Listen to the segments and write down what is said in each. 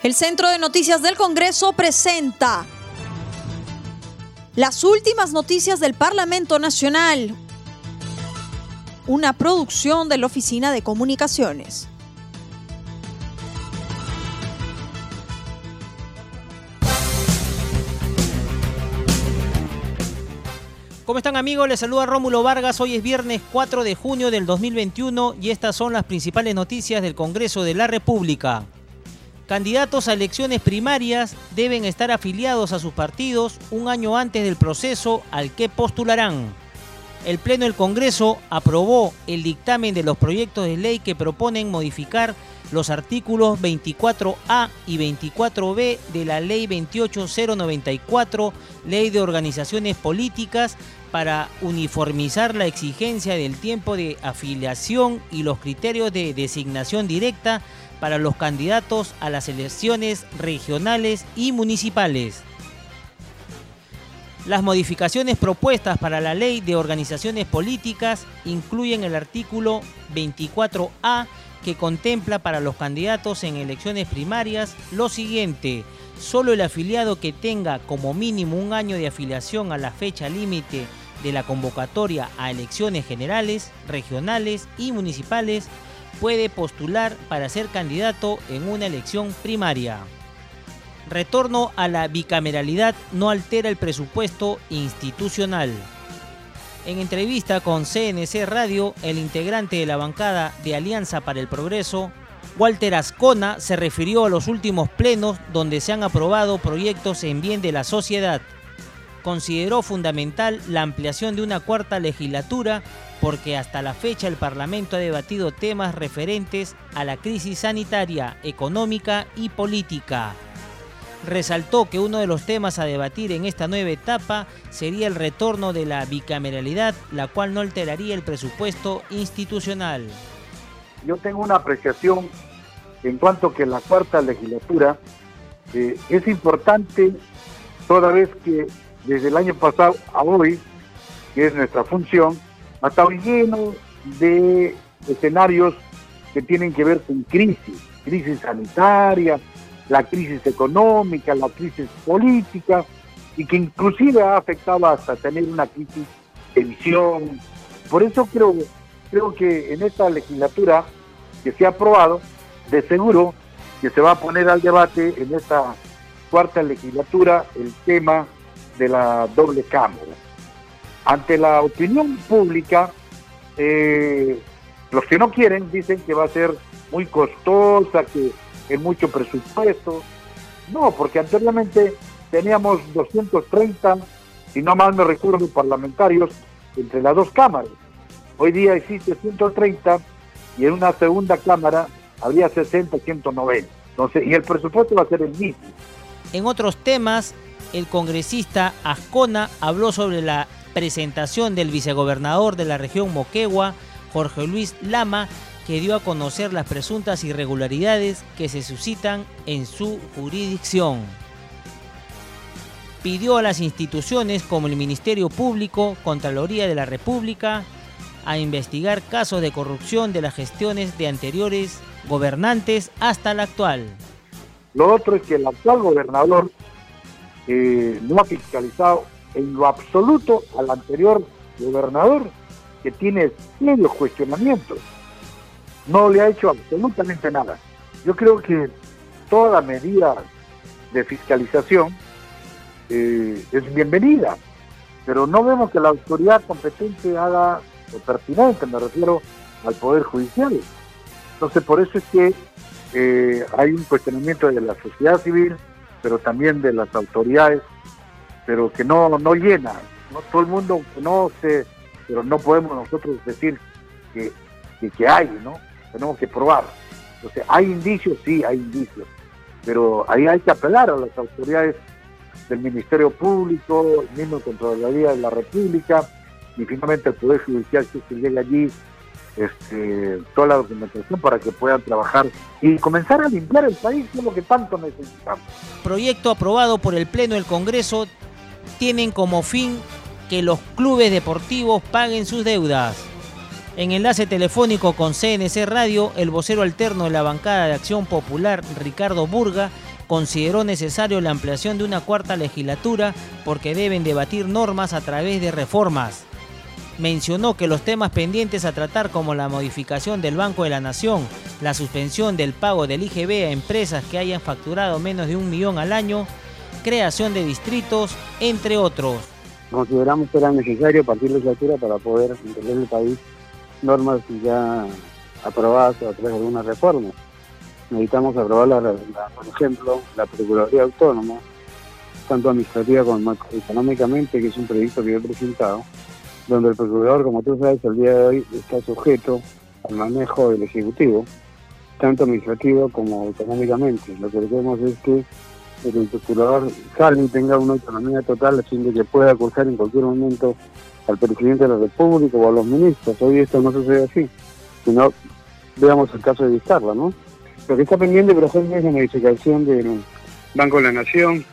El Centro de Noticias del Congreso presenta las últimas noticias del Parlamento Nacional, una producción de la Oficina de Comunicaciones. ¿Cómo están amigos? Les saluda Rómulo Vargas. Hoy es viernes 4 de junio del 2021 y estas son las principales noticias del Congreso de la República. Candidatos a elecciones primarias deben estar afiliados a sus partidos un año antes del proceso al que postularán. El Pleno del Congreso aprobó el dictamen de los proyectos de ley que proponen modificar los artículos 24A y 24B de la Ley 28094, Ley de Organizaciones Políticas, para uniformizar la exigencia del tiempo de afiliación y los criterios de designación directa para los candidatos a las elecciones regionales y municipales. Las modificaciones propuestas para la ley de organizaciones políticas incluyen el artículo 24A que contempla para los candidatos en elecciones primarias lo siguiente, solo el afiliado que tenga como mínimo un año de afiliación a la fecha límite de la convocatoria a elecciones generales, regionales y municipales puede postular para ser candidato en una elección primaria. Retorno a la bicameralidad no altera el presupuesto institucional. En entrevista con CNC Radio, el integrante de la bancada de Alianza para el Progreso, Walter Ascona, se refirió a los últimos plenos donde se han aprobado proyectos en bien de la sociedad. Consideró fundamental la ampliación de una cuarta legislatura porque hasta la fecha el Parlamento ha debatido temas referentes a la crisis sanitaria, económica y política. Resaltó que uno de los temas a debatir en esta nueva etapa sería el retorno de la bicameralidad, la cual no alteraría el presupuesto institucional. Yo tengo una apreciación en cuanto que la cuarta legislatura eh, es importante toda vez que desde el año pasado a hoy, que es nuestra función, ha estado lleno de escenarios que tienen que ver con crisis, crisis sanitaria, la crisis económica, la crisis política, y que inclusive ha afectado hasta tener una crisis de visión. Por eso creo, creo que en esta legislatura que se ha aprobado, de seguro que se va a poner al debate en esta cuarta legislatura el tema de la doble cámara ante la opinión pública, eh, los que no quieren dicen que va a ser muy costosa, que es mucho presupuesto. No, porque anteriormente teníamos 230, si no mal me recuerdo, parlamentarios entre las dos cámaras. Hoy día existe 130 y en una segunda cámara habría 60, 190. Entonces, y el presupuesto va a ser el mismo. En otros temas, el congresista Ascona habló sobre la presentación del vicegobernador de la región Moquegua, Jorge Luis Lama, que dio a conocer las presuntas irregularidades que se suscitan en su jurisdicción. Pidió a las instituciones como el Ministerio Público, Contraloría de la República, a investigar casos de corrupción de las gestiones de anteriores gobernantes hasta la actual. Lo otro es que el actual gobernador eh, no ha fiscalizado en lo absoluto al anterior gobernador, que tiene serios cuestionamientos. No le ha hecho absolutamente nada. Yo creo que toda medida de fiscalización eh, es bienvenida, pero no vemos que la autoridad competente haga lo pertinente, me refiero al Poder Judicial. Entonces, por eso es que eh, hay un cuestionamiento de la sociedad civil, pero también de las autoridades pero que no, no llena. No todo el mundo conoce, pero no podemos nosotros decir que, que, hay, ¿no? Tenemos que probar. Entonces, ¿hay indicios? Sí, hay indicios. Pero ahí hay que apelar a las autoridades del Ministerio Público, el mismo Contraloría de la República y finalmente el Poder Judicial que se llegue allí este, toda la documentación para que puedan trabajar y comenzar a limpiar el país, es lo que tanto necesitamos. Proyecto aprobado por el Pleno del Congreso tienen como fin que los clubes deportivos paguen sus deudas. En enlace telefónico con CNC Radio, el vocero alterno de la bancada de Acción Popular, Ricardo Burga, consideró necesario la ampliación de una cuarta legislatura porque deben debatir normas a través de reformas. Mencionó que los temas pendientes a tratar como la modificación del Banco de la Nación, la suspensión del pago del IGB a empresas que hayan facturado menos de un millón al año, creación de distritos, entre otros. Consideramos que era necesario partir legislatura para poder entender el país normas ya aprobadas a través de alguna reforma. Necesitamos aprobar, la, por ejemplo, la Procuraduría Autónoma, tanto administrativa como económicamente, que es un proyecto que yo he presentado, donde el procurador, como tú sabes, al día de hoy está sujeto al manejo del Ejecutivo, tanto administrativo como económicamente. Lo que queremos es que el procurador salga y tenga una autonomía total, así que pueda acusar en cualquier momento al presidente de la República o a los ministros. Hoy esto no sucede así, sino veamos el caso de Vizcarra, ¿no? Lo que está pendiente, por ejemplo, es la modificación del Banco de la Nación,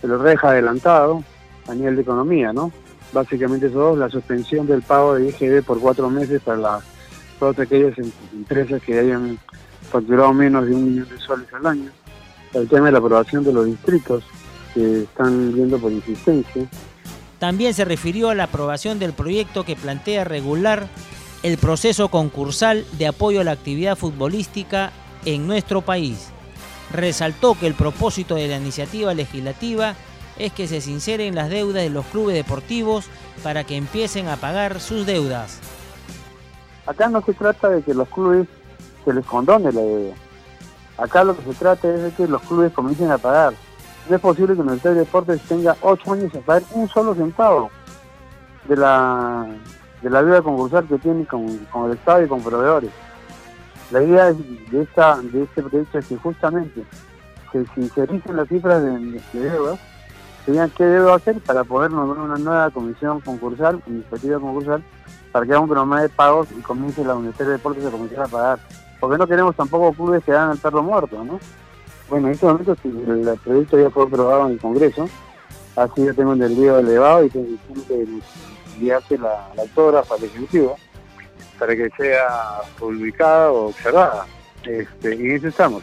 se lo deja adelantado a nivel de economía, ¿no? Básicamente eso, la suspensión del pago de IGB por cuatro meses para todas aquellas em, empresas que hayan facturado menos de un millón de soles al año. El tema de la aprobación de los distritos que están viendo por insistencia. También se refirió a la aprobación del proyecto que plantea regular el proceso concursal de apoyo a la actividad futbolística en nuestro país. Resaltó que el propósito de la iniciativa legislativa es que se sinceren las deudas de los clubes deportivos para que empiecen a pagar sus deudas. Acá no se trata de que los clubes se les condone la deuda. Acá lo que se trata es de que los clubes comiencen a pagar. No es posible que el Ministerio de Deportes tenga ocho años a pagar un solo centavo de la, de la deuda concursal que tiene con, el Estado y con proveedores. La idea de, esta, de este proyecto es que justamente se sincericen las cifras de, de deuda, qué debo hacer para poder nombrar una nueva comisión concursal, iniciativa concursal, para que haga un programa de pagos y comience la Ministerio de Deportes a comenzar a pagar. Porque no queremos tampoco clubes que dan el perro muerto, ¿no? Bueno, en este momento el proyecto ya fue aprobado en el Congreso, así yo tengo un envío elevado y tengo que enviarse la, la autógrafa al Ejecutivo para que sea publicada o observada. Este, y en eso estamos.